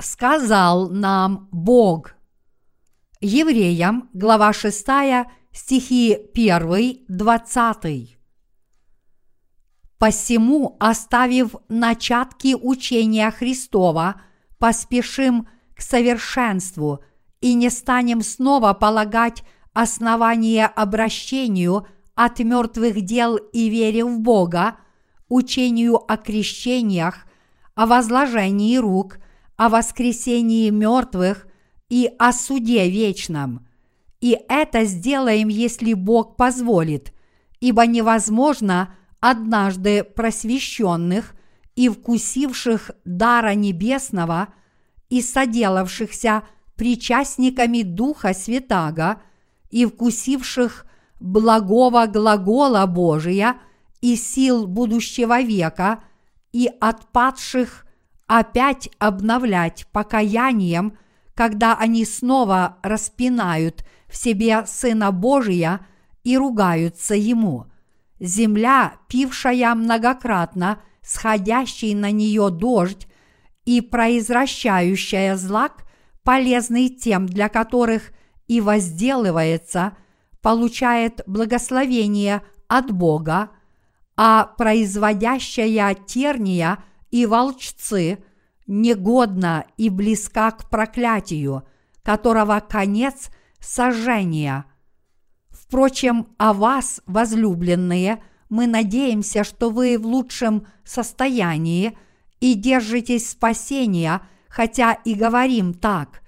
сказал нам Бог. Евреям, глава 6, стихи 1, 20. Посему, оставив начатки учения Христова, поспешим к совершенству и не станем снова полагать основание обращению от мертвых дел и вере в Бога, учению о крещениях, о возложении рук, о воскресении мертвых и о суде вечном. И это сделаем, если Бог позволит, ибо невозможно однажды просвещенных и вкусивших дара небесного и соделавшихся причастниками Духа Святаго и вкусивших благого глагола Божия и сил будущего века и отпадших опять обновлять покаянием, когда они снова распинают в себе Сына Божия и ругаются Ему. Земля, пившая многократно сходящий на нее дождь и произвращающая злак, полезный тем, для которых и возделывается, получает благословение от Бога, а производящая терния и волчцы негодна и близка к проклятию, которого конец – сожжения. Впрочем, о вас, возлюбленные, мы надеемся, что вы в лучшем состоянии и держитесь спасения, хотя и говорим так,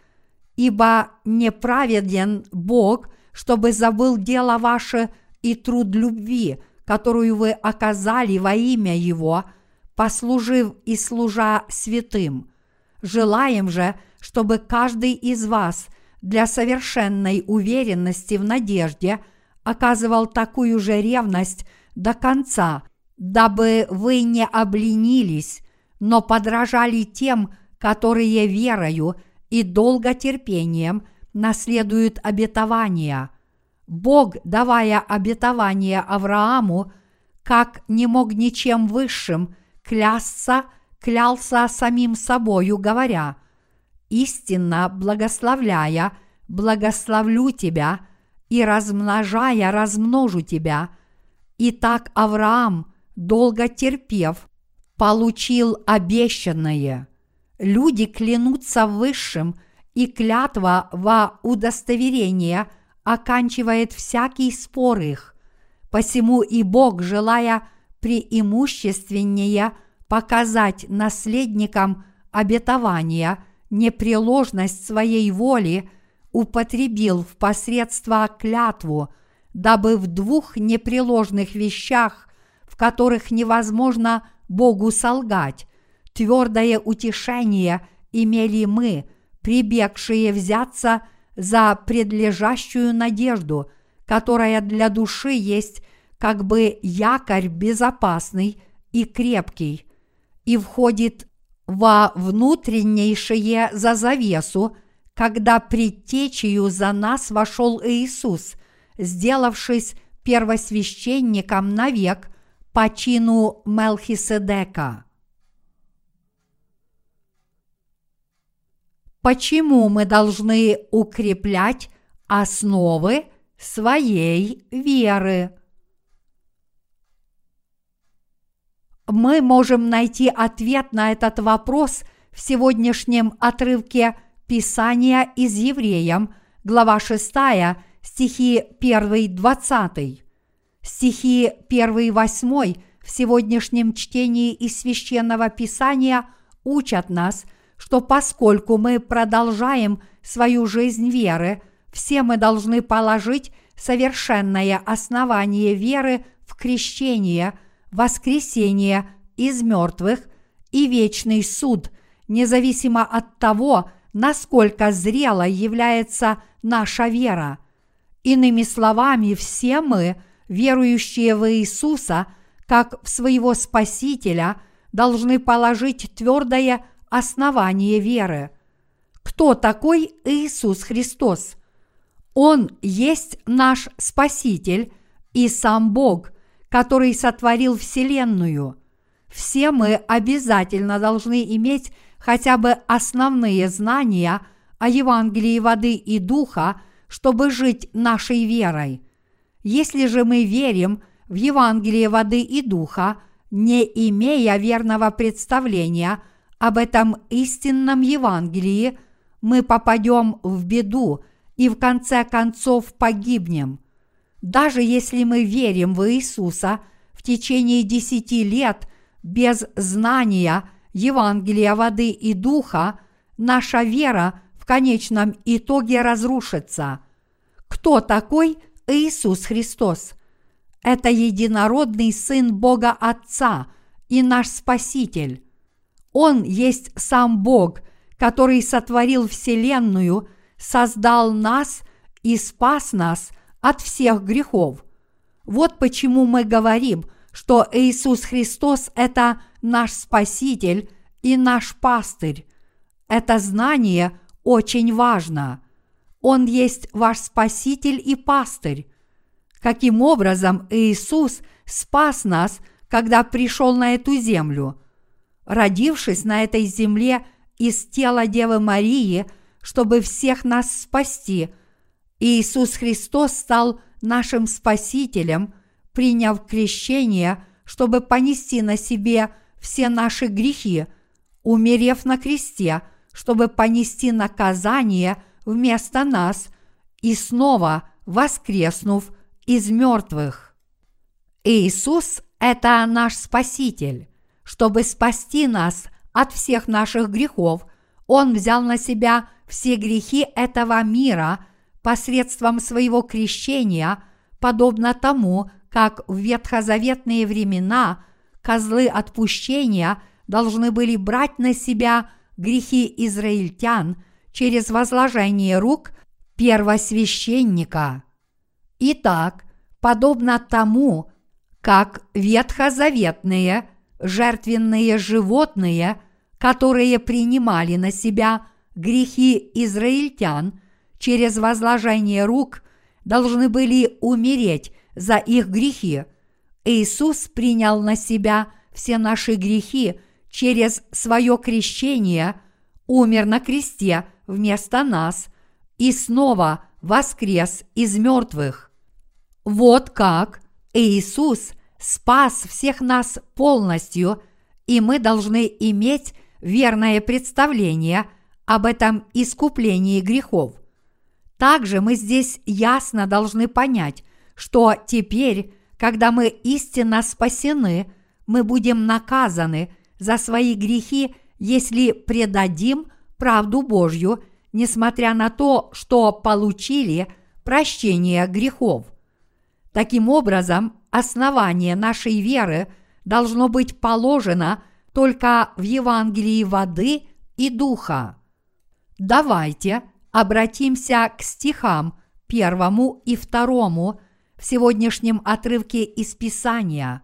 ибо неправеден Бог, чтобы забыл дело ваше и труд любви – которую вы оказали во имя Его, послужив и служа святым. Желаем же, чтобы каждый из вас для совершенной уверенности в надежде оказывал такую же ревность до конца, дабы вы не обленились, но подражали тем, которые верою и долготерпением наследуют обетования – Бог, давая обетование Аврааму, как не мог ничем высшим клясться, клялся самим собою, говоря, «Истинно благословляя, благословлю тебя, и размножая, размножу тебя». И так Авраам, долго терпев, получил обещанное. Люди клянутся высшим, и клятва во удостоверение – оканчивает всякий спор их. Посему и Бог, желая преимущественнее показать наследникам обетования непреложность своей воли, употребил в посредство клятву, дабы в двух непреложных вещах, в которых невозможно Богу солгать, твердое утешение имели мы, прибегшие взяться – за предлежащую надежду, которая для души есть как бы якорь безопасный и крепкий, и входит во внутреннейшее за завесу, когда предтечью за нас вошел Иисус, сделавшись первосвященником навек по чину Мелхиседека. почему мы должны укреплять основы своей веры. Мы можем найти ответ на этот вопрос в сегодняшнем отрывке Писания из Евреям, глава 6, стихи 1-20. Стихи 1-8 в сегодняшнем чтении из Священного Писания учат нас – что поскольку мы продолжаем свою жизнь веры, все мы должны положить совершенное основание веры в крещение, воскресение из мертвых и вечный суд, независимо от того, насколько зрело является наша вера. Иными словами, все мы, верующие в Иисуса, как в своего Спасителя, должны положить твердое основание веры. Кто такой Иисус Христос? Он есть наш Спаситель и сам Бог, который сотворил Вселенную. все мы обязательно должны иметь хотя бы основные знания о Евангелии воды и духа, чтобы жить нашей верой. Если же мы верим в Евангелие воды и духа, не имея верного представления об этом истинном Евангелии, мы попадем в беду и в конце концов погибнем. Даже если мы верим в Иисуса в течение десяти лет без знания Евангелия воды и духа, наша вера в конечном итоге разрушится. Кто такой Иисус Христос? Это единородный Сын Бога Отца и наш Спаситель. Он есть сам Бог, который сотворил Вселенную, создал нас и спас нас от всех грехов. Вот почему мы говорим, что Иисус Христос – это наш Спаситель и наш пастырь. Это знание очень важно. Он есть ваш Спаситель и пастырь. Каким образом Иисус спас нас, когда пришел на эту землю? Родившись на этой земле из тела Девы Марии, чтобы всех нас спасти, Иисус Христос стал нашим Спасителем, приняв крещение, чтобы понести на себе все наши грехи, умерев на кресте, чтобы понести наказание вместо нас и снова воскреснув – из мертвых. Иисус – это наш Спаситель. Чтобы спасти нас от всех наших грехов, Он взял на себя все грехи этого мира посредством своего крещения, подобно тому, как в ветхозаветные времена козлы отпущения должны были брать на себя грехи израильтян через возложение рук первосвященника – Итак, подобно тому, как ветхозаветные жертвенные животные, которые принимали на себя грехи израильтян через возложение рук, должны были умереть за их грехи, Иисус принял на себя все наши грехи через свое крещение, умер на кресте вместо нас и снова воскрес из мертвых. Вот как Иисус спас всех нас полностью, и мы должны иметь верное представление об этом искуплении грехов. Также мы здесь ясно должны понять, что теперь, когда мы истинно спасены, мы будем наказаны за свои грехи, если предадим правду Божью, несмотря на то, что получили прощение грехов – Таким образом, основание нашей веры должно быть положено только в Евангелии воды и духа. Давайте обратимся к стихам первому и второму в сегодняшнем отрывке из Писания.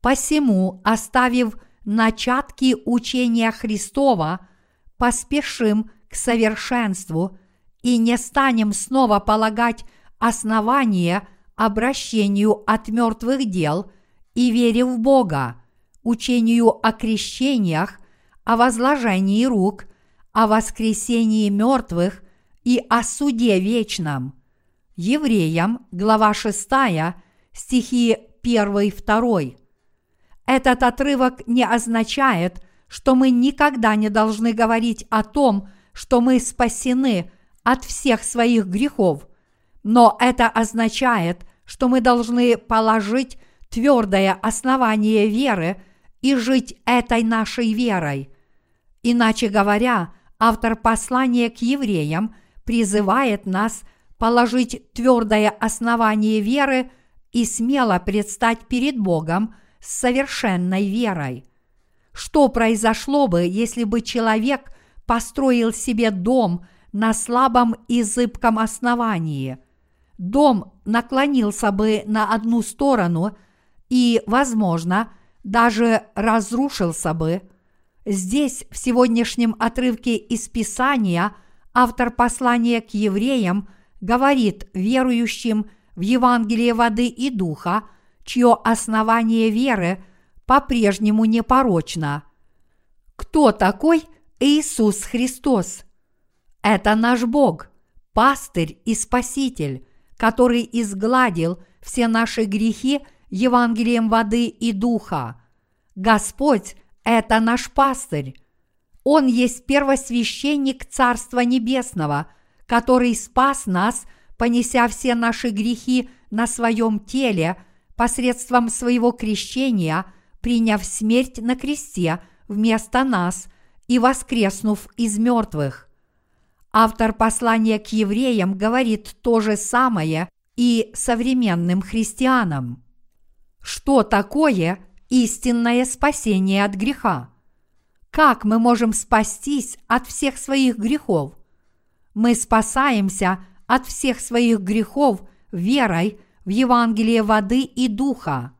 «Посему, оставив начатки учения Христова, поспешим к совершенству и не станем снова полагать основание – обращению от мертвых дел и вере в Бога, учению о крещениях, о возложении рук, о воскресении мертвых и о суде вечном. Евреям, глава 6, стихи 1-2. Этот отрывок не означает, что мы никогда не должны говорить о том, что мы спасены от всех своих грехов, но это означает, что мы должны положить твердое основание веры и жить этой нашей верой. Иначе говоря, автор послания к евреям призывает нас положить твердое основание веры и смело предстать перед Богом с совершенной верой. Что произошло бы, если бы человек построил себе дом на слабом и зыбком основании – дом наклонился бы на одну сторону и, возможно, даже разрушился бы. Здесь, в сегодняшнем отрывке из Писания, автор послания к евреям говорит верующим в Евангелие воды и духа, чье основание веры по-прежнему непорочна. Кто такой Иисус Христос? Это наш Бог, пастырь и спаситель, который изгладил все наши грехи Евангелием воды и духа. Господь – это наш пастырь. Он есть первосвященник Царства Небесного, который спас нас, понеся все наши грехи на своем теле посредством своего крещения, приняв смерть на кресте вместо нас и воскреснув из мертвых. Автор послания к евреям говорит то же самое и современным христианам. Что такое истинное спасение от греха? Как мы можем спастись от всех своих грехов? Мы спасаемся от всех своих грехов верой в Евангелие воды и духа.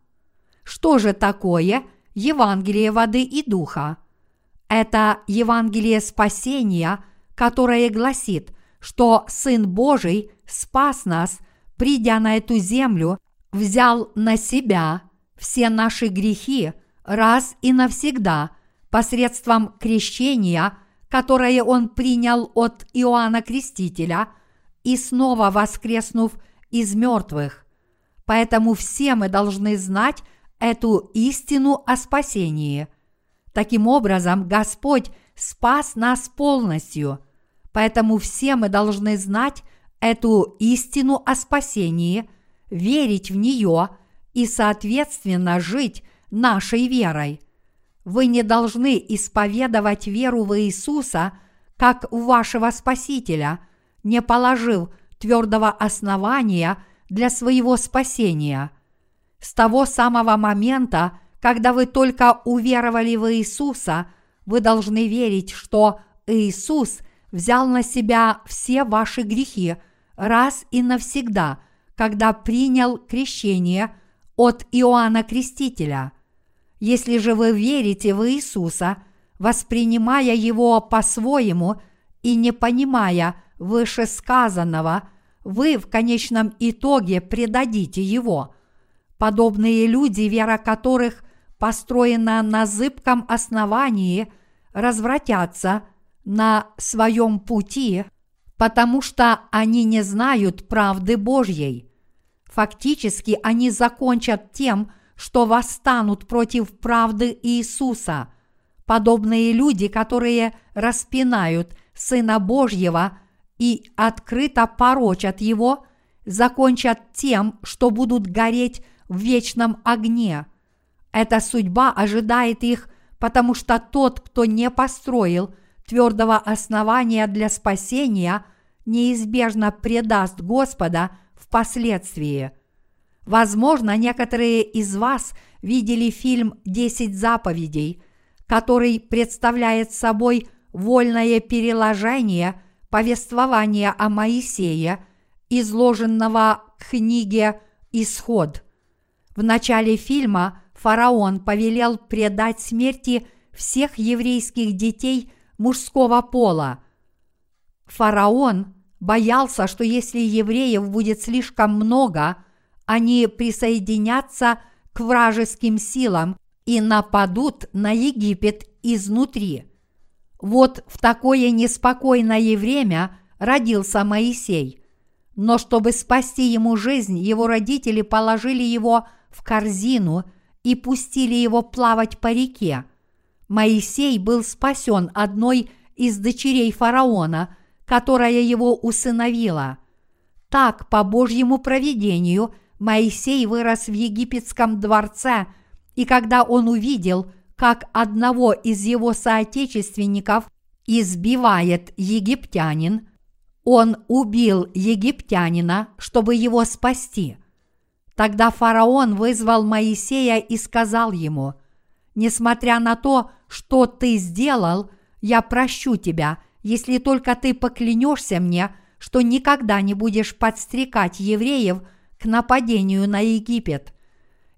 Что же такое Евангелие воды и духа? Это Евангелие спасения – которое гласит, что Сын Божий спас нас, придя на эту землю, взял на себя все наши грехи раз и навсегда посредством крещения, которое Он принял от Иоанна Крестителя и снова воскреснув из мертвых. Поэтому все мы должны знать эту истину о спасении. Таким образом, Господь спас нас полностью – Поэтому все мы должны знать эту истину о спасении, верить в нее и, соответственно, жить нашей верой. Вы не должны исповедовать веру в Иисуса как в вашего Спасителя, не положив твердого основания для своего спасения. С того самого момента, когда вы только уверовали в Иисуса, вы должны верить, что Иисус взял на себя все ваши грехи раз и навсегда, когда принял крещение от Иоанна Крестителя. Если же вы верите в Иисуса, воспринимая Его по-своему и не понимая вышесказанного, вы в конечном итоге предадите Его. Подобные люди, вера которых построена на зыбком основании, развратятся – на своем пути, потому что они не знают правды Божьей. Фактически они закончат тем, что восстанут против правды Иисуса. Подобные люди, которые распинают Сына Божьего и открыто порочат Его, закончат тем, что будут гореть в вечном огне. Эта судьба ожидает их, потому что тот, кто не построил – твердого основания для спасения неизбежно предаст Господа впоследствии. Возможно, некоторые из вас видели фильм «Десять заповедей», который представляет собой вольное переложение повествования о Моисее, изложенного в книге «Исход». В начале фильма фараон повелел предать смерти всех еврейских детей – мужского пола. Фараон боялся, что если евреев будет слишком много, они присоединятся к вражеским силам и нападут на Египет изнутри. Вот в такое неспокойное время родился Моисей. Но чтобы спасти ему жизнь, его родители положили его в корзину и пустили его плавать по реке – Моисей был спасен одной из дочерей фараона, которая его усыновила. Так, по Божьему провидению, Моисей вырос в египетском дворце, и когда он увидел, как одного из его соотечественников избивает египтянин, он убил египтянина, чтобы его спасти. Тогда фараон вызвал Моисея и сказал ему – Несмотря на то, что ты сделал, я прощу тебя, если только ты поклянешься мне, что никогда не будешь подстрекать евреев к нападению на Египет.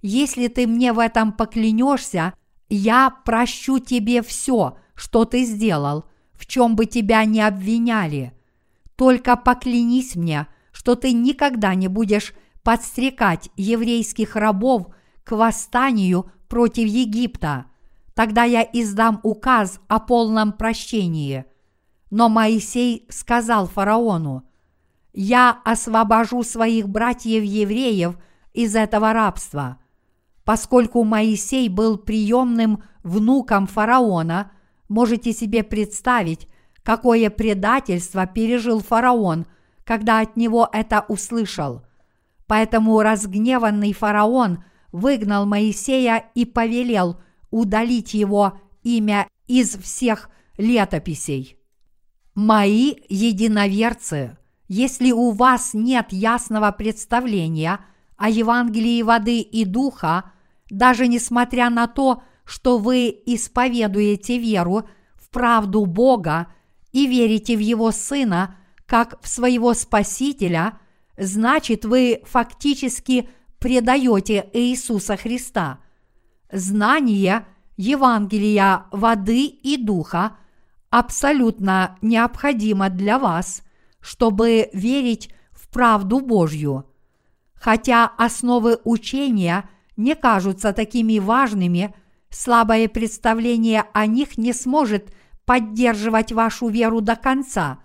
Если ты мне в этом поклянешься, я прощу тебе все, что ты сделал, в чем бы тебя ни обвиняли. Только поклянись мне, что ты никогда не будешь подстрекать еврейских рабов к восстанию против Египта. Тогда я издам указ о полном прощении. Но Моисей сказал фараону, «Я освобожу своих братьев-евреев из этого рабства». Поскольку Моисей был приемным внуком фараона, можете себе представить, какое предательство пережил фараон, когда от него это услышал. Поэтому разгневанный фараон выгнал Моисея и повелел удалить его имя из всех летописей. Мои единоверцы, если у вас нет ясного представления о Евангелии воды и духа, даже несмотря на то, что вы исповедуете веру в правду Бога и верите в Его Сына как в своего Спасителя, значит вы фактически предаете Иисуса Христа. Знание Евангелия воды и духа абсолютно необходимо для вас, чтобы верить в правду Божью. Хотя основы учения не кажутся такими важными, слабое представление о них не сможет поддерживать вашу веру до конца.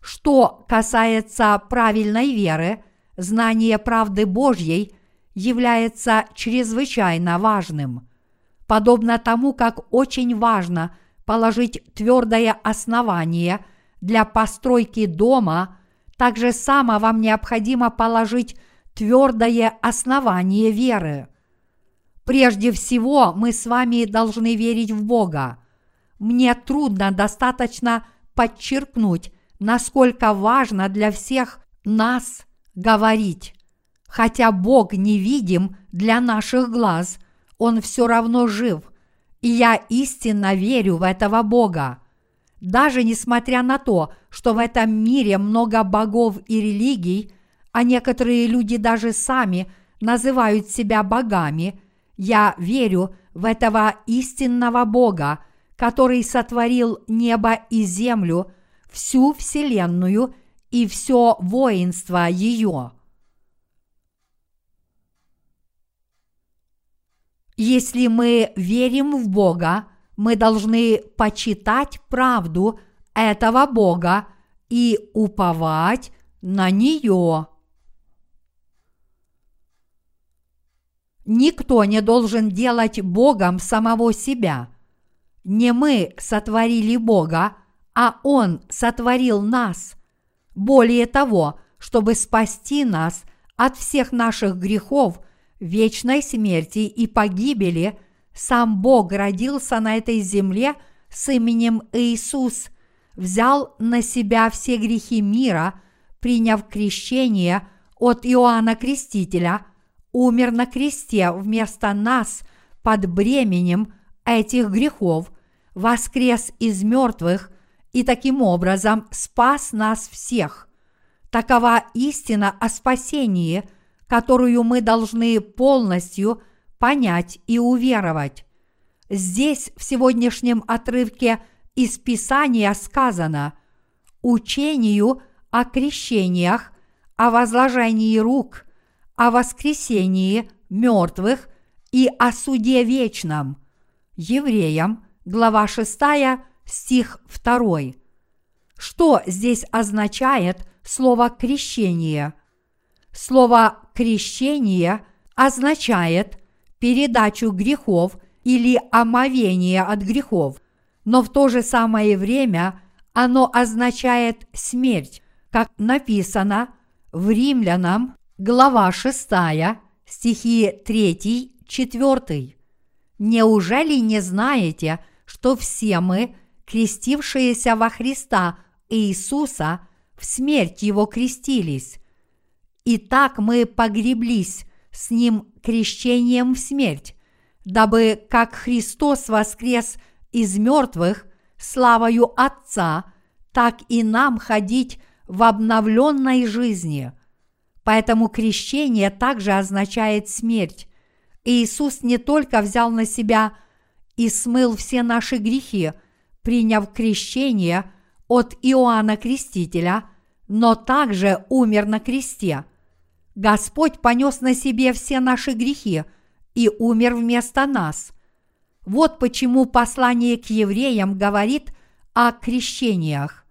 Что касается правильной веры, знание правды Божьей является чрезвычайно важным. Подобно тому, как очень важно положить твердое основание для постройки дома, так же само вам необходимо положить твердое основание веры. Прежде всего, мы с вами должны верить в Бога. Мне трудно достаточно подчеркнуть, насколько важно для всех нас говорить. Хотя Бог невидим для наших глаз, Он все равно жив, и я истинно верю в этого Бога. Даже несмотря на то, что в этом мире много богов и религий, а некоторые люди даже сами называют себя богами – я верю в этого истинного Бога, который сотворил небо и землю, всю Вселенную и все воинство ее. Если мы верим в Бога, мы должны почитать правду этого Бога и уповать на нее. Никто не должен делать Богом самого себя. Не мы сотворили Бога, а Он сотворил нас. Более того, чтобы спасти нас от всех наших грехов, вечной смерти и погибели, сам Бог родился на этой земле с именем Иисус, взял на себя все грехи мира, приняв крещение от Иоанна Крестителя – умер на кресте вместо нас под бременем этих грехов, воскрес из мертвых и таким образом спас нас всех. Такова истина о спасении, которую мы должны полностью понять и уверовать. Здесь в сегодняшнем отрывке из Писания сказано «Учению о крещениях, о возложении рук – о воскресении мертвых и о суде вечном. Евреям, глава 6, стих 2. Что здесь означает слово «крещение»? Слово «крещение» означает передачу грехов или омовение от грехов, но в то же самое время оно означает смерть, как написано в Римлянам глава 6, стихи 3, 4. Неужели не знаете, что все мы, крестившиеся во Христа Иисуса, в смерть Его крестились? И так мы погреблись с Ним крещением в смерть, дабы, как Христос воскрес из мертвых славою Отца, так и нам ходить в обновленной жизни – Поэтому крещение также означает смерть. Иисус не только взял на себя и смыл все наши грехи, приняв крещение от Иоанна Крестителя, но также умер на кресте. Господь понес на себе все наши грехи и умер вместо нас. Вот почему послание к евреям говорит о крещениях.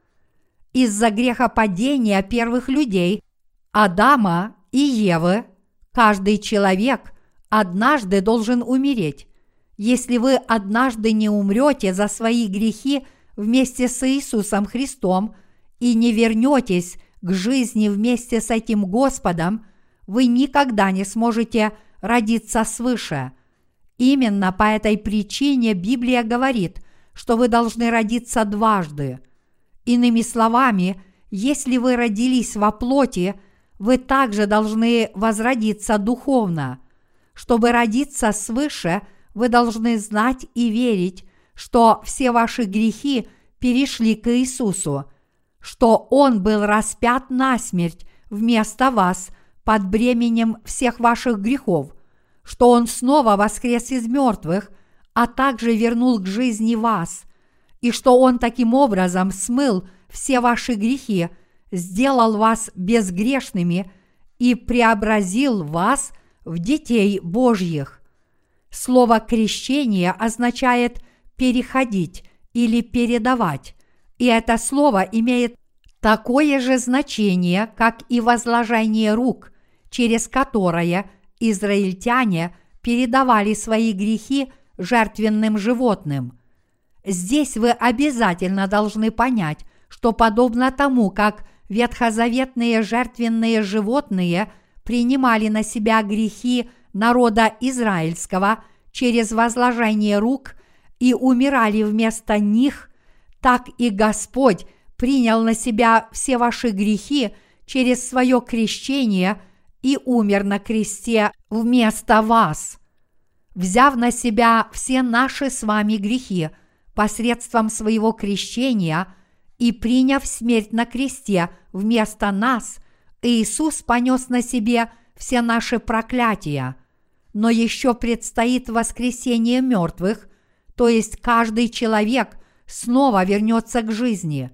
Из-за грехопадения первых людей, Адама и Евы, каждый человек однажды должен умереть. Если вы однажды не умрете за свои грехи вместе с Иисусом Христом и не вернетесь к жизни вместе с этим Господом, вы никогда не сможете родиться свыше. Именно по этой причине Библия говорит, что вы должны родиться дважды. Иными словами, если вы родились во плоти, вы также должны возродиться духовно. Чтобы родиться свыше, вы должны знать и верить, что все ваши грехи перешли к Иисусу, что Он был распят на смерть вместо вас под бременем всех ваших грехов, что Он снова воскрес из мертвых, а также вернул к жизни вас, и что Он таким образом смыл все ваши грехи, сделал вас безгрешными и преобразил вас в детей Божьих. Слово крещение означает переходить или передавать, и это слово имеет такое же значение, как и возложение рук, через которое израильтяне передавали свои грехи жертвенным животным. Здесь вы обязательно должны понять, что подобно тому, как ветхозаветные жертвенные животные принимали на себя грехи народа израильского через возложение рук и умирали вместо них, так и Господь принял на себя все ваши грехи через свое крещение и умер на кресте вместо вас. Взяв на себя все наши с вами грехи посредством своего крещения и приняв смерть на кресте вместо нас, Иисус понес на себе все наши проклятия. Но еще предстоит воскресение мертвых, то есть каждый человек снова вернется к жизни.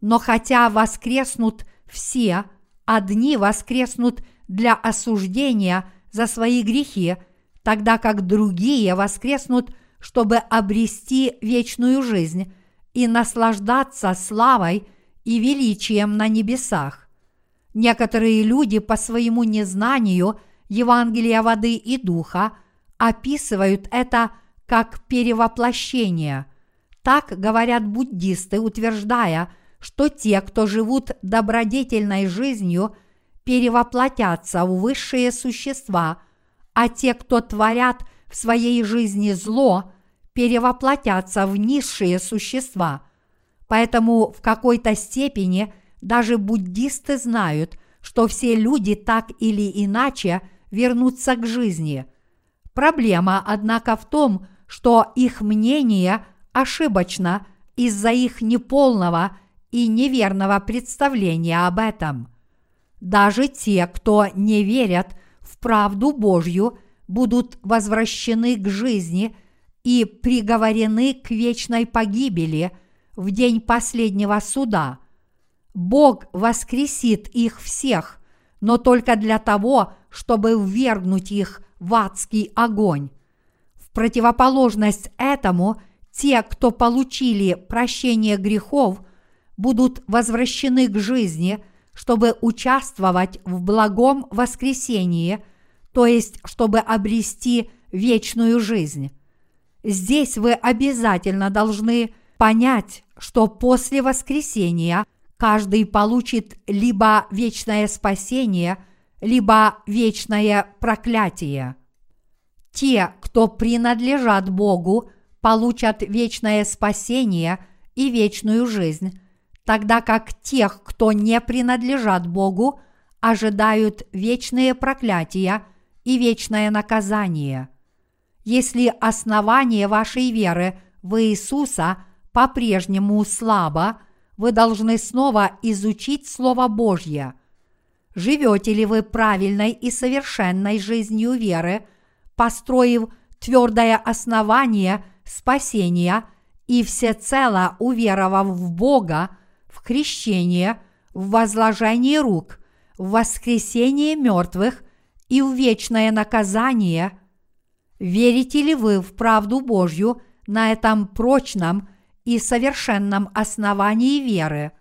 Но хотя воскреснут все, одни воскреснут для осуждения за свои грехи, тогда как другие воскреснут, чтобы обрести вечную жизнь и наслаждаться славой и величием на небесах. Некоторые люди по своему незнанию Евангелия воды и духа описывают это как перевоплощение – так говорят буддисты, утверждая, что те, кто живут добродетельной жизнью, перевоплотятся в высшие существа, а те, кто творят в своей жизни зло, перевоплотятся в низшие существа. Поэтому в какой-то степени даже буддисты знают, что все люди так или иначе вернутся к жизни. Проблема, однако, в том, что их мнение – ошибочно из-за их неполного и неверного представления об этом. Даже те, кто не верят в правду Божью, будут возвращены к жизни и приговорены к вечной погибели в день последнего суда. Бог воскресит их всех, но только для того, чтобы ввергнуть их в адский огонь. В противоположность этому – те, кто получили прощение грехов, будут возвращены к жизни, чтобы участвовать в благом воскресении, то есть чтобы обрести вечную жизнь. Здесь вы обязательно должны понять, что после воскресения каждый получит либо вечное спасение, либо вечное проклятие. Те, кто принадлежат Богу, получат вечное спасение и вечную жизнь, тогда как тех, кто не принадлежат Богу, ожидают вечные проклятия и вечное наказание. Если основание вашей веры в Иисуса по-прежнему слабо, вы должны снова изучить Слово Божье. Живете ли вы правильной и совершенной жизнью веры, построив твердое основание – спасения и всецело уверовав в Бога, крещение, в возложение рук, в воскресение мертвых и в вечное наказание, Верите ли вы в правду Божью на этом прочном и совершенном основании веры?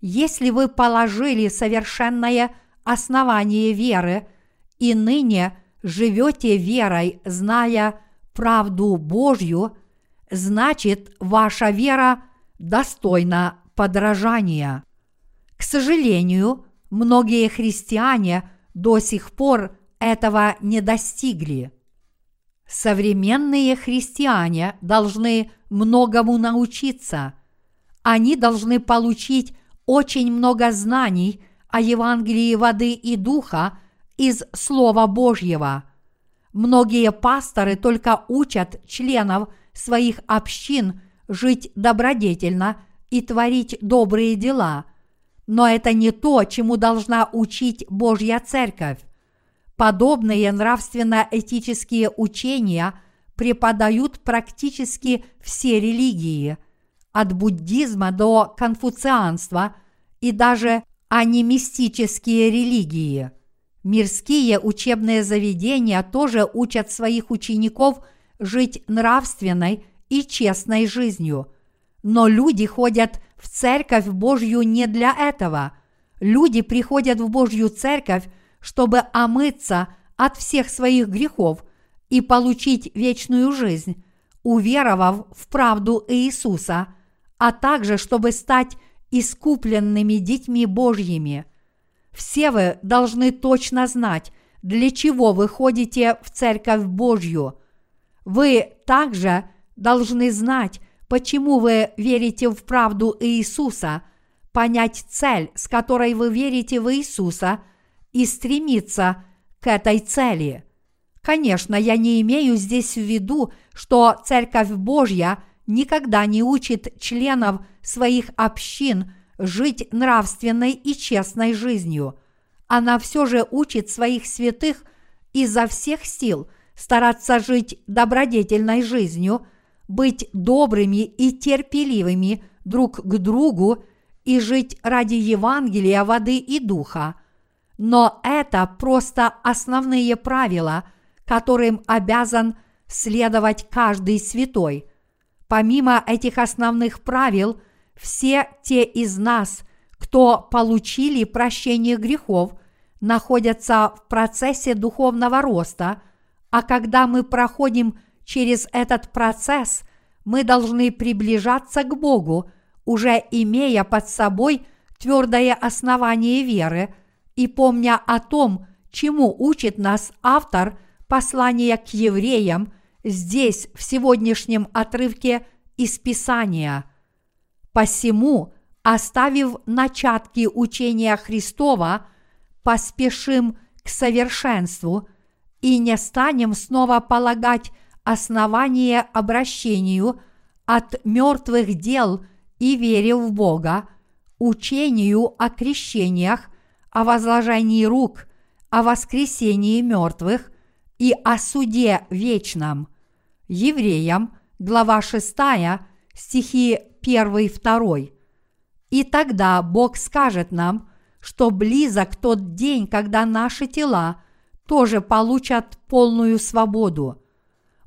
Если вы положили совершенное основание веры и ныне живете верой, зная правду Божью, значит ваша вера достойна подражания. К сожалению, многие христиане до сих пор этого не достигли. Современные христиане должны многому научиться. Они должны получить очень много знаний о Евангелии воды и духа из Слова Божьего. Многие пасторы только учат членов своих общин жить добродетельно и творить добрые дела, но это не то, чему должна учить Божья Церковь. Подобные нравственно-этические учения преподают практически все религии, от буддизма до конфуцианства и даже анимистические религии. Мирские учебные заведения тоже учат своих учеников жить нравственной и честной жизнью. Но люди ходят в церковь Божью не для этого. Люди приходят в Божью церковь, чтобы омыться от всех своих грехов и получить вечную жизнь, уверовав в правду Иисуса, а также чтобы стать искупленными детьми Божьими. Все вы должны точно знать, для чего вы ходите в Церковь Божью. Вы также должны знать, почему вы верите в правду Иисуса, понять цель, с которой вы верите в Иисуса, и стремиться к этой цели. Конечно, я не имею здесь в виду, что Церковь Божья никогда не учит членов своих общин жить нравственной и честной жизнью. Она все же учит своих святых изо всех сил стараться жить добродетельной жизнью, быть добрыми и терпеливыми друг к другу и жить ради Евангелия воды и духа. Но это просто основные правила, которым обязан следовать каждый святой. Помимо этих основных правил, все те из нас, кто получили прощение грехов, находятся в процессе духовного роста, а когда мы проходим через этот процесс, мы должны приближаться к Богу, уже имея под собой твердое основание веры и помня о том, чему учит нас автор послания к евреям здесь, в сегодняшнем отрывке из Писания. Посему, оставив начатки учения Христова, поспешим к совершенству и не станем снова полагать основание обращению от мертвых дел и вере в Бога, учению о крещениях, о возложении рук, о воскресении мертвых и о суде вечном. Евреям, глава 6, стихи 1-2. И тогда Бог скажет нам, что близок тот день, когда наши тела тоже получат полную свободу.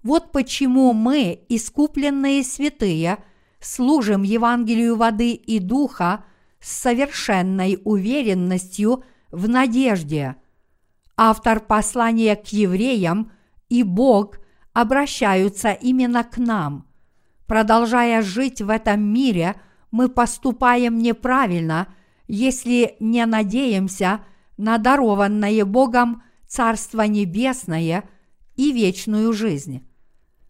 Вот почему мы, искупленные святые, служим Евангелию воды и духа с совершенной уверенностью в надежде. Автор послания к евреям и Бог обращаются именно к нам. Продолжая жить в этом мире, мы поступаем неправильно, если не надеемся на дарованное Богом Царство Небесное и вечную жизнь.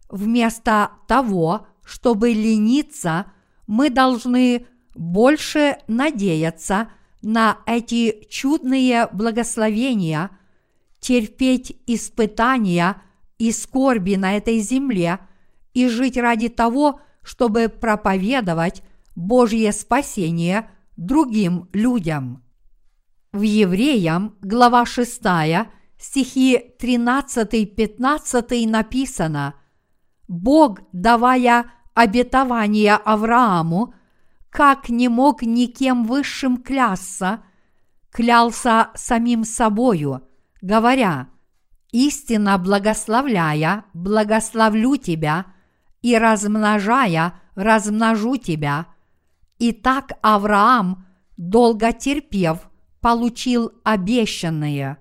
Вместо того, чтобы лениться, мы должны больше надеяться на эти чудные благословения, терпеть испытания и скорби на этой земле и жить ради того, чтобы проповедовать Божье спасение другим людям. В Евреям, глава 6, стихи 13-15 написано «Бог, давая обетование Аврааму, как не мог никем высшим клясться, клялся самим собою, говоря, Истинно благословляя, благословлю тебя, и размножая, размножу тебя. И так Авраам, долго терпев, получил обещанное.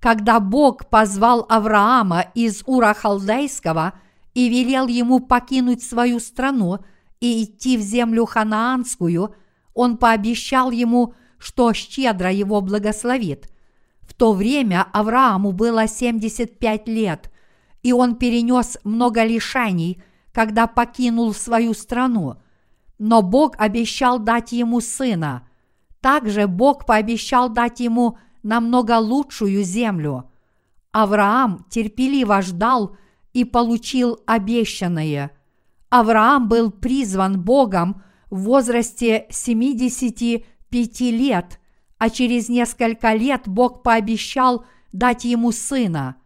Когда Бог позвал Авраама из Ура Халдейского и велел ему покинуть свою страну и идти в землю ханаанскую, он пообещал ему, что щедро его благословит. В то время Аврааму было 75 лет, и он перенес много лишений, когда покинул свою страну. Но Бог обещал дать ему сына – также Бог пообещал дать ему намного лучшую землю. Авраам терпеливо ждал и получил обещанное. Авраам был призван Богом в возрасте 75 лет, а через несколько лет Бог пообещал дать ему сына.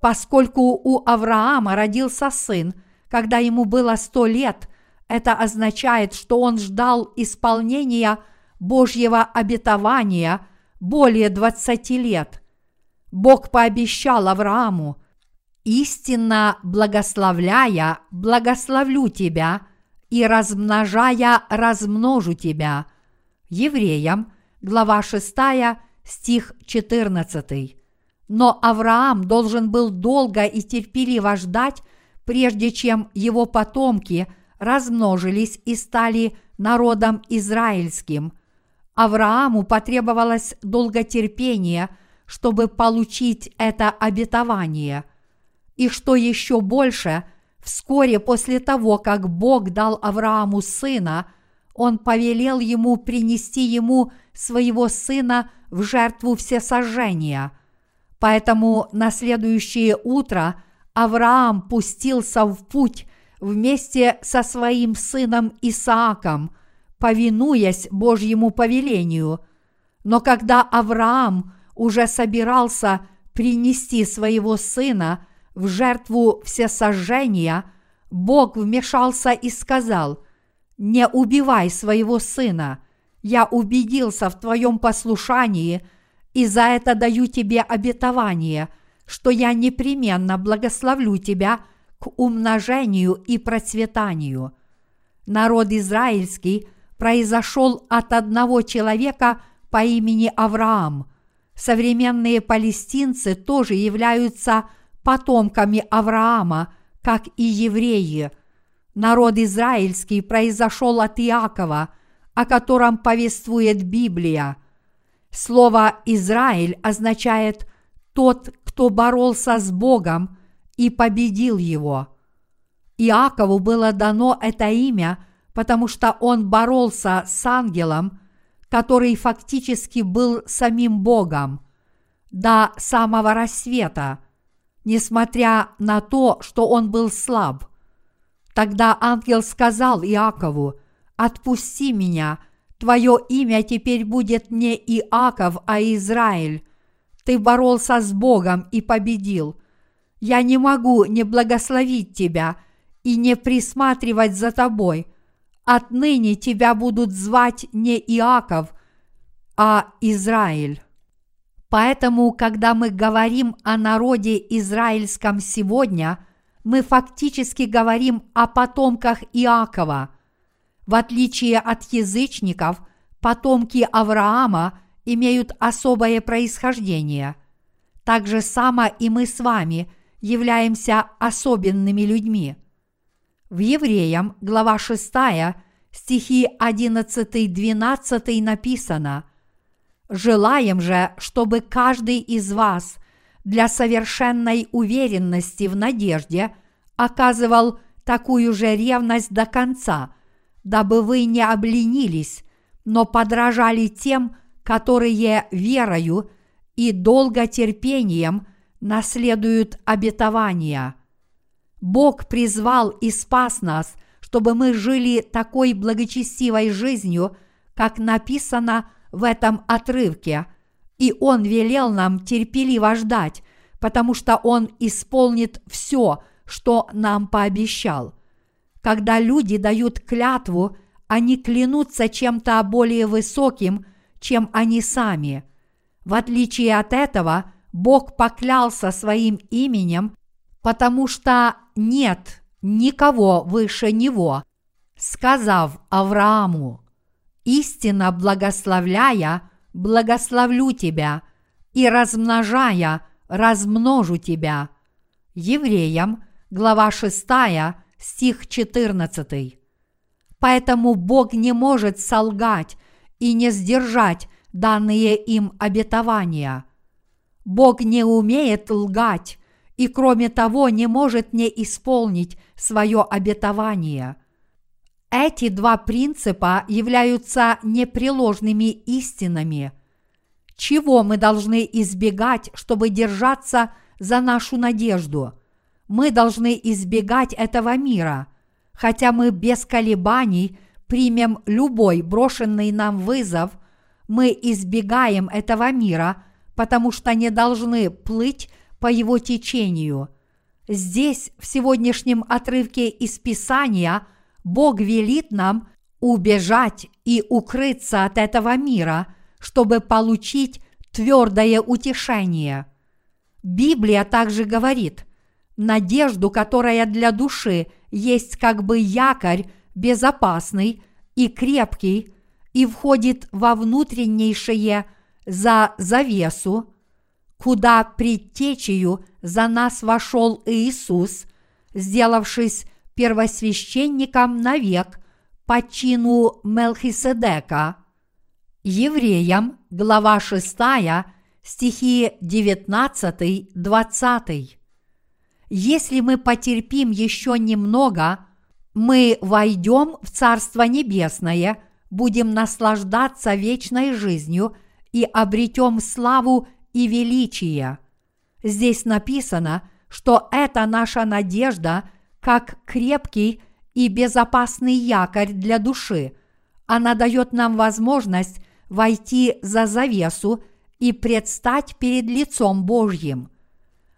Поскольку у Авраама родился сын, когда ему было сто лет, это означает, что он ждал исполнения – Божьего обетования более двадцати лет. Бог пообещал Аврааму, истинно благословляя, благословлю тебя, и размножая, размножу тебя. Евреям, глава 6, стих 14. Но Авраам должен был долго и терпеливо ждать, прежде чем его потомки размножились и стали народом израильским – Аврааму потребовалось долготерпение, чтобы получить это обетование. И что еще больше, вскоре после того, как Бог дал Аврааму сына, он повелел ему принести ему своего сына в жертву всесожжения. Поэтому на следующее утро Авраам пустился в путь вместе со своим сыном Исааком – повинуясь Божьему повелению. Но когда Авраам уже собирался принести своего сына в жертву всесожжения, Бог вмешался и сказал, «Не убивай своего сына, я убедился в твоем послушании, и за это даю тебе обетование, что я непременно благословлю тебя к умножению и процветанию». Народ израильский – произошел от одного человека по имени Авраам. Современные палестинцы тоже являются потомками Авраама, как и евреи. Народ израильский произошел от Иакова, о котором повествует Библия. Слово «Израиль» означает «тот, кто боролся с Богом и победил его». Иакову было дано это имя – потому что он боролся с ангелом, который фактически был самим Богом до самого рассвета, несмотря на то, что он был слаб. Тогда ангел сказал Иакову, «Отпусти меня, твое имя теперь будет не Иаков, а Израиль. Ты боролся с Богом и победил. Я не могу не благословить тебя и не присматривать за тобой – Отныне тебя будут звать не Иаков, а Израиль. Поэтому, когда мы говорим о народе израильском сегодня, мы фактически говорим о потомках Иакова. В отличие от язычников, потомки Авраама имеют особое происхождение. Так же само и мы с вами являемся особенными людьми – в Евреям, глава 6, стихи 11-12 написано «Желаем же, чтобы каждый из вас для совершенной уверенности в надежде оказывал такую же ревность до конца, дабы вы не обленились, но подражали тем, которые верою и долготерпением наследуют обетования – Бог призвал и спас нас, чтобы мы жили такой благочестивой жизнью, как написано в этом отрывке, и Он велел нам терпеливо ждать, потому что Он исполнит все, что нам пообещал. Когда люди дают клятву, они клянутся чем-то более высоким, чем они сами. В отличие от этого, Бог поклялся своим именем, потому что нет никого выше него, сказав Аврааму, «Истинно благословляя, благословлю тебя, и размножая, размножу тебя». Евреям, глава 6, стих 14. Поэтому Бог не может солгать и не сдержать данные им обетования. Бог не умеет лгать и, кроме того, не может не исполнить свое обетование. Эти два принципа являются непреложными истинами. Чего мы должны избегать, чтобы держаться за нашу надежду? Мы должны избегать этого мира, хотя мы без колебаний примем любой брошенный нам вызов, мы избегаем этого мира, потому что не должны плыть по его течению. Здесь, в сегодняшнем отрывке из Писания – Бог велит нам убежать и укрыться от этого мира, чтобы получить твердое утешение. Библия также говорит, надежду, которая для души есть как бы якорь безопасный и крепкий и входит во внутреннейшее за завесу, куда предтечью за нас вошел Иисус, сделавшись первосвященником навек по чину Мелхиседека. Евреям, глава 6, стихи 19-20. Если мы потерпим еще немного, мы войдем в Царство Небесное, будем наслаждаться вечной жизнью и обретем славу и величие. Здесь написано, что это наша надежда – как крепкий и безопасный якорь для души. Она дает нам возможность войти за завесу и предстать перед лицом Божьим.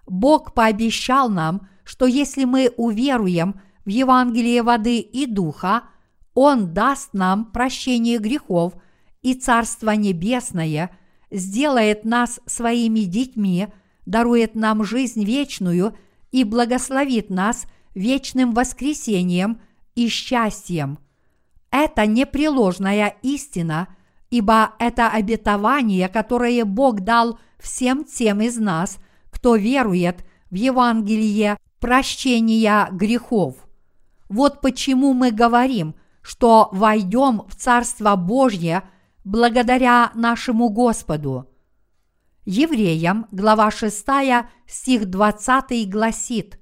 Бог пообещал нам, что если мы уверуем в Евангелие воды и духа, Он даст нам прощение грехов и Царство Небесное, сделает нас своими детьми, дарует нам жизнь вечную и благословит нас – вечным воскресением и счастьем. Это непреложная истина, ибо это обетование, которое Бог дал всем тем из нас, кто верует в Евангелие прощения грехов. Вот почему мы говорим, что войдем в Царство Божье благодаря нашему Господу. Евреям, глава 6, стих 20 гласит –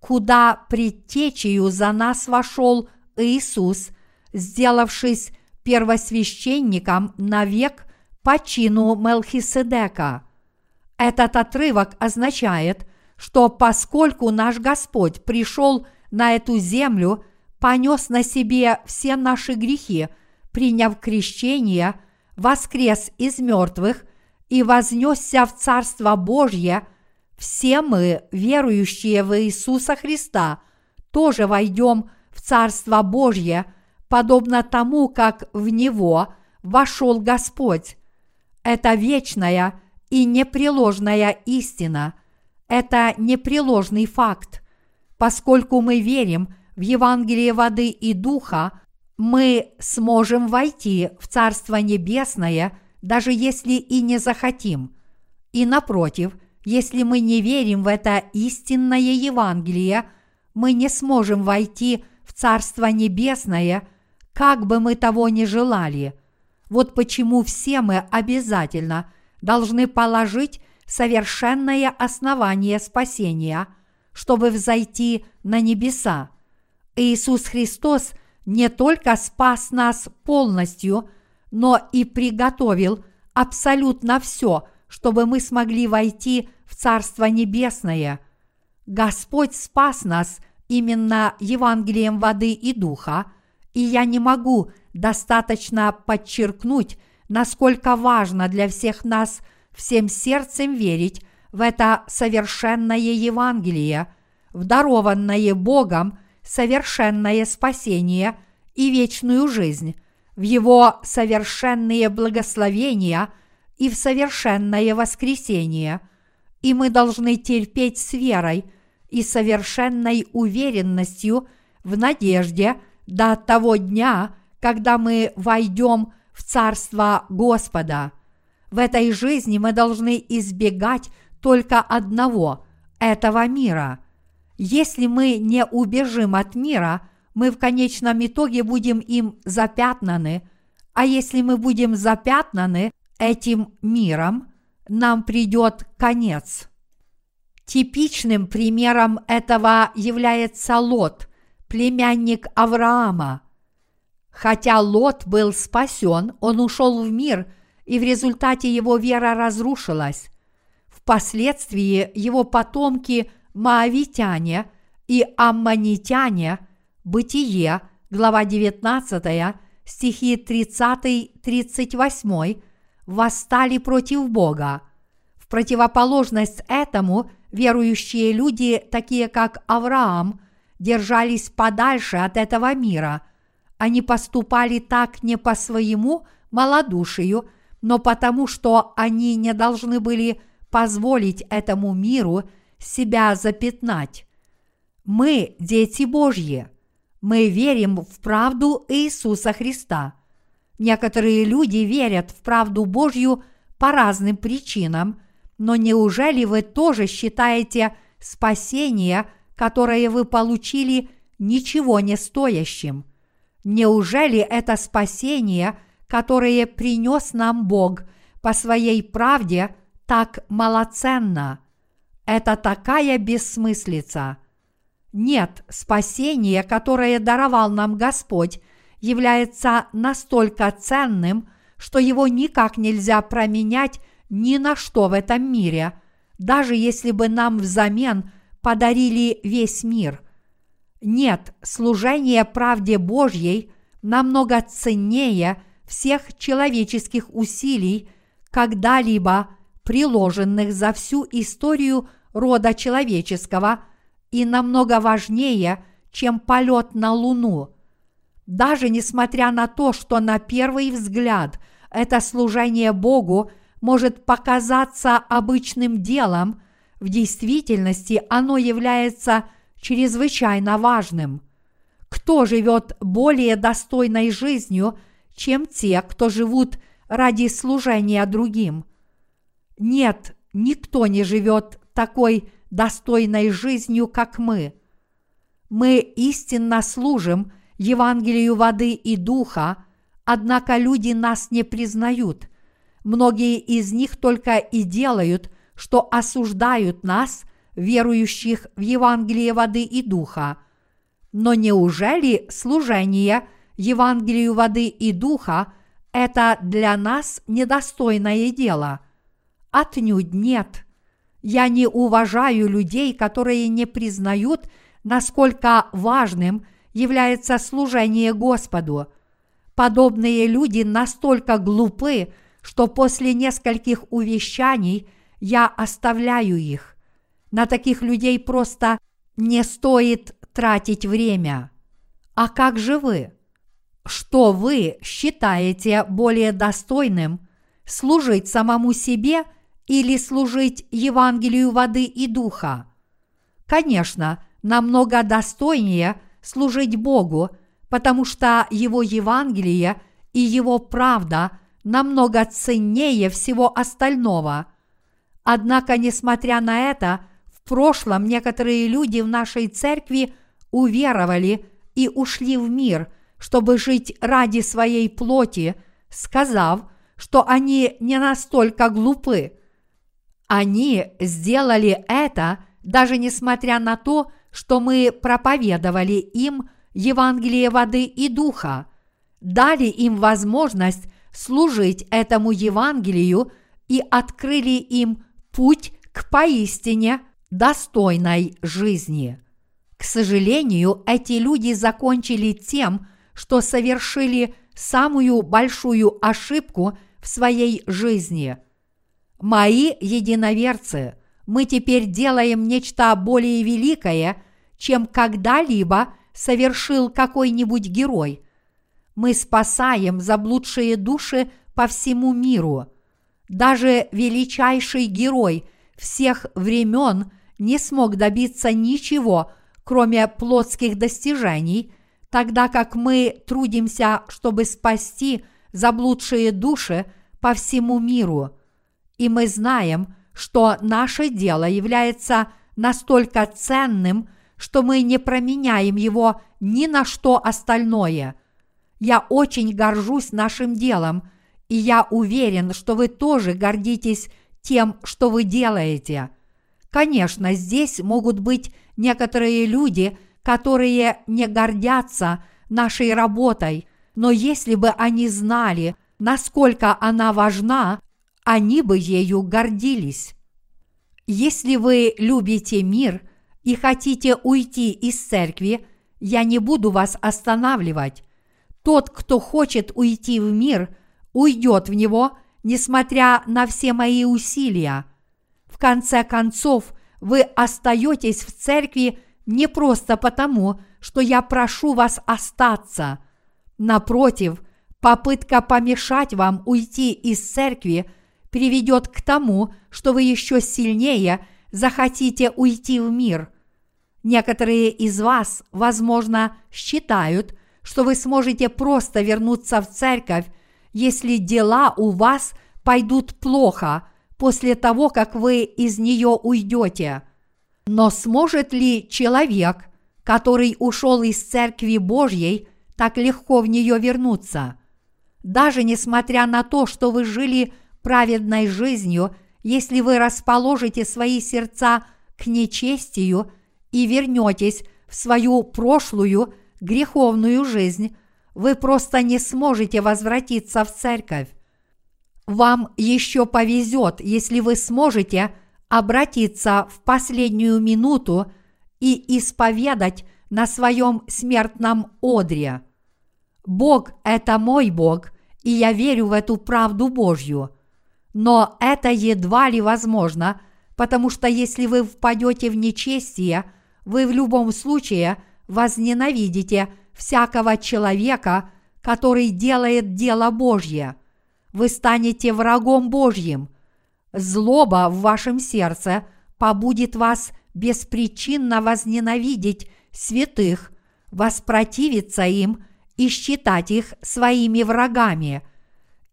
куда предтечею за нас вошел Иисус, сделавшись первосвященником навек по чину Мелхиседека. Этот отрывок означает, что поскольку наш Господь пришел на эту землю, понес на себе все наши грехи, приняв крещение, воскрес из мертвых и вознесся в Царство Божье – все мы, верующие в Иисуса Христа, тоже войдем в Царство Божье, подобно тому, как в Него вошел Господь. Это вечная и непреложная истина. Это непреложный факт. Поскольку мы верим в Евангелие воды и духа, мы сможем войти в Царство Небесное, даже если и не захотим. И напротив – если мы не верим в это истинное Евангелие, мы не сможем войти в Царство Небесное, как бы мы того ни желали. Вот почему все мы обязательно должны положить совершенное основание спасения, чтобы взойти на небеса. Иисус Христос не только спас нас полностью, но и приготовил абсолютно все – чтобы мы смогли войти в Царство Небесное. Господь спас нас именно Евангелием воды и духа, и я не могу достаточно подчеркнуть, насколько важно для всех нас всем сердцем верить в это совершенное Евангелие, в дарованное Богом совершенное спасение и вечную жизнь, в Его совершенные благословения – и в совершенное воскресение, и мы должны терпеть с верой и совершенной уверенностью в надежде до того дня, когда мы войдем в Царство Господа. В этой жизни мы должны избегать только одного – этого мира. Если мы не убежим от мира, мы в конечном итоге будем им запятнаны, а если мы будем запятнаны этим миром, нам придет конец. Типичным примером этого является Лот, племянник Авраама. Хотя Лот был спасен, он ушел в мир, и в результате его вера разрушилась. Впоследствии его потомки Моавитяне и Аммонитяне, Бытие, глава 19, стихи 30-38, восстали против Бога. В противоположность этому верующие люди, такие как Авраам, держались подальше от этого мира. Они поступали так не по своему малодушию, но потому, что они не должны были позволить этому миру себя запятнать. Мы – дети Божьи. Мы верим в правду Иисуса Христа – Некоторые люди верят в правду Божью по разным причинам, но неужели вы тоже считаете спасение, которое вы получили, ничего не стоящим? Неужели это спасение, которое принес нам Бог по своей правде, так малоценно? Это такая бессмыслица. Нет, спасение, которое даровал нам Господь, является настолько ценным, что его никак нельзя променять ни на что в этом мире, даже если бы нам взамен подарили весь мир. Нет, служение правде Божьей намного ценнее всех человеческих усилий, когда-либо приложенных за всю историю рода человеческого, и намного важнее, чем полет на Луну – даже несмотря на то, что на первый взгляд это служение Богу может показаться обычным делом, в действительности оно является чрезвычайно важным. Кто живет более достойной жизнью, чем те, кто живут ради служения другим? Нет, никто не живет такой достойной жизнью, как мы. Мы истинно служим – Евангелию воды и духа, однако люди нас не признают. Многие из них только и делают, что осуждают нас, верующих в Евангелие воды и духа. Но неужели служение Евангелию воды и духа – это для нас недостойное дело? Отнюдь нет. Я не уважаю людей, которые не признают, насколько важным – является служение Господу. Подобные люди настолько глупы, что после нескольких увещаний я оставляю их. На таких людей просто не стоит тратить время. А как же вы? Что вы считаете более достойным – служить самому себе или служить Евангелию воды и духа? Конечно, намного достойнее – служить Богу, потому что Его Евангелие и Его правда намного ценнее всего остального. Однако, несмотря на это, в прошлом некоторые люди в нашей церкви уверовали и ушли в мир, чтобы жить ради своей плоти, сказав, что они не настолько глупы. Они сделали это, даже несмотря на то, что мы проповедовали им Евангелие воды и духа, дали им возможность служить этому Евангелию и открыли им путь к поистине достойной жизни. К сожалению, эти люди закончили тем, что совершили самую большую ошибку в своей жизни. Мои единоверцы – мы теперь делаем нечто более великое, чем когда-либо совершил какой-нибудь герой. Мы спасаем заблудшие души по всему миру. Даже величайший герой всех времен не смог добиться ничего, кроме плотских достижений, тогда как мы трудимся, чтобы спасти заблудшие души по всему миру. И мы знаем, что наше дело является настолько ценным, что мы не променяем его ни на что остальное. Я очень горжусь нашим делом, и я уверен, что вы тоже гордитесь тем, что вы делаете. Конечно, здесь могут быть некоторые люди, которые не гордятся нашей работой, но если бы они знали, насколько она важна, они бы ею гордились. Если вы любите мир и хотите уйти из церкви, я не буду вас останавливать. Тот, кто хочет уйти в мир, уйдет в него, несмотря на все мои усилия. В конце концов, вы остаетесь в церкви не просто потому, что я прошу вас остаться. Напротив, попытка помешать вам уйти из церкви приведет к тому, что вы еще сильнее захотите уйти в мир. Некоторые из вас, возможно, считают, что вы сможете просто вернуться в церковь, если дела у вас пойдут плохо после того, как вы из нее уйдете. Но сможет ли человек, который ушел из церкви Божьей, так легко в нее вернуться? Даже несмотря на то, что вы жили праведной жизнью, если вы расположите свои сердца к нечестию и вернетесь в свою прошлую греховную жизнь, вы просто не сможете возвратиться в церковь. Вам еще повезет, если вы сможете обратиться в последнюю минуту и исповедать на своем смертном одре. Бог – это мой Бог, и я верю в эту правду Божью. Но это едва ли возможно, потому что если вы впадете в нечестие, вы в любом случае возненавидите всякого человека, который делает дело Божье. Вы станете врагом Божьим. Злоба в вашем сердце побудит вас беспричинно возненавидеть святых, воспротивиться им и считать их своими врагами.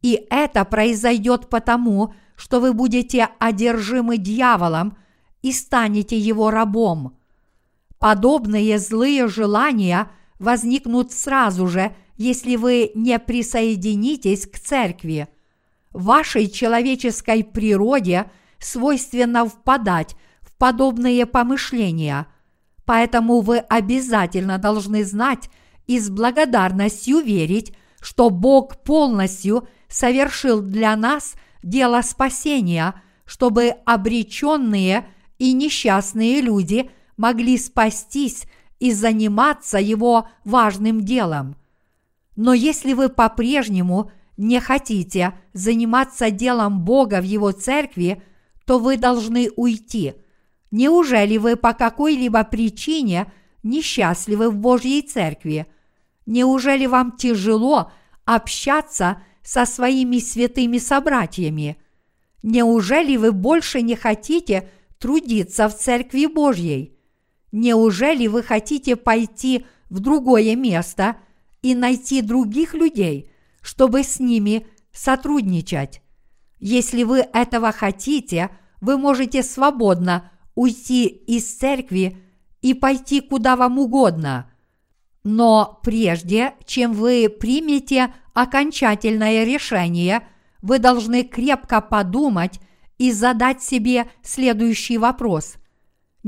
И это произойдет потому, что вы будете одержимы дьяволом и станете его рабом. Подобные злые желания возникнут сразу же, если вы не присоединитесь к церкви. Вашей человеческой природе свойственно впадать в подобные помышления, поэтому вы обязательно должны знать и с благодарностью верить, что Бог полностью совершил для нас дело спасения, чтобы обреченные и несчастные люди могли спастись и заниматься его важным делом. Но если вы по-прежнему не хотите заниматься делом Бога в Его церкви, то вы должны уйти. Неужели вы по какой-либо причине несчастливы в Божьей церкви? Неужели вам тяжело общаться со своими святыми собратьями? Неужели вы больше не хотите трудиться в церкви Божьей? Неужели вы хотите пойти в другое место и найти других людей, чтобы с ними сотрудничать? Если вы этого хотите, вы можете свободно уйти из церкви и пойти куда вам угодно. Но прежде, чем вы примете окончательное решение, вы должны крепко подумать и задать себе следующий вопрос –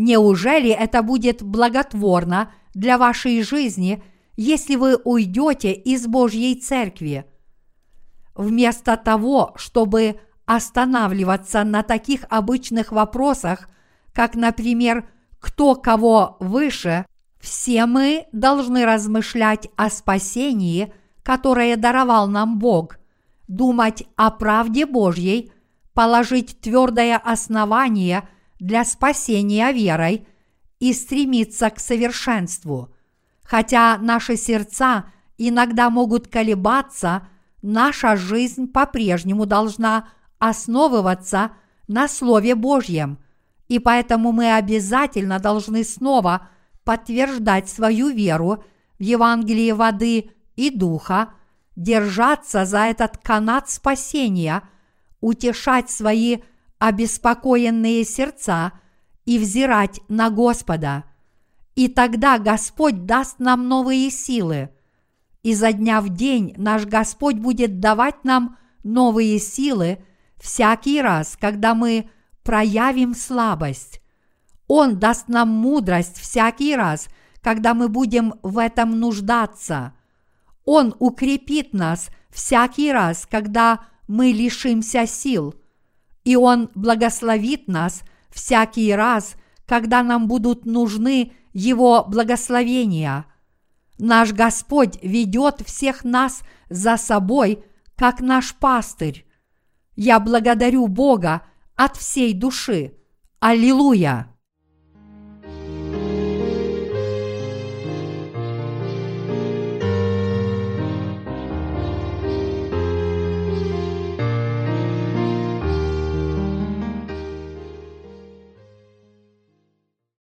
Неужели это будет благотворно для вашей жизни, если вы уйдете из Божьей Церкви? Вместо того, чтобы останавливаться на таких обычных вопросах, как, например, кто кого выше, все мы должны размышлять о спасении, которое даровал нам Бог, думать о правде Божьей, положить твердое основание – для спасения верой и стремиться к совершенству. Хотя наши сердца иногда могут колебаться, наша жизнь по-прежнему должна основываться на Слове Божьем, И поэтому мы обязательно должны снова подтверждать свою веру в Евангелие воды и духа, держаться за этот канат спасения, утешать свои обеспокоенные сердца и взирать на Господа. И тогда Господь даст нам новые силы. И за дня в день наш Господь будет давать нам новые силы всякий раз, когда мы проявим слабость. Он даст нам мудрость всякий раз, когда мы будем в этом нуждаться. Он укрепит нас всякий раз, когда мы лишимся сил. И Он благословит нас всякий раз, когда нам будут нужны Его благословения. Наш Господь ведет всех нас за собой, как наш пастырь. Я благодарю Бога от всей души. Аллилуйя!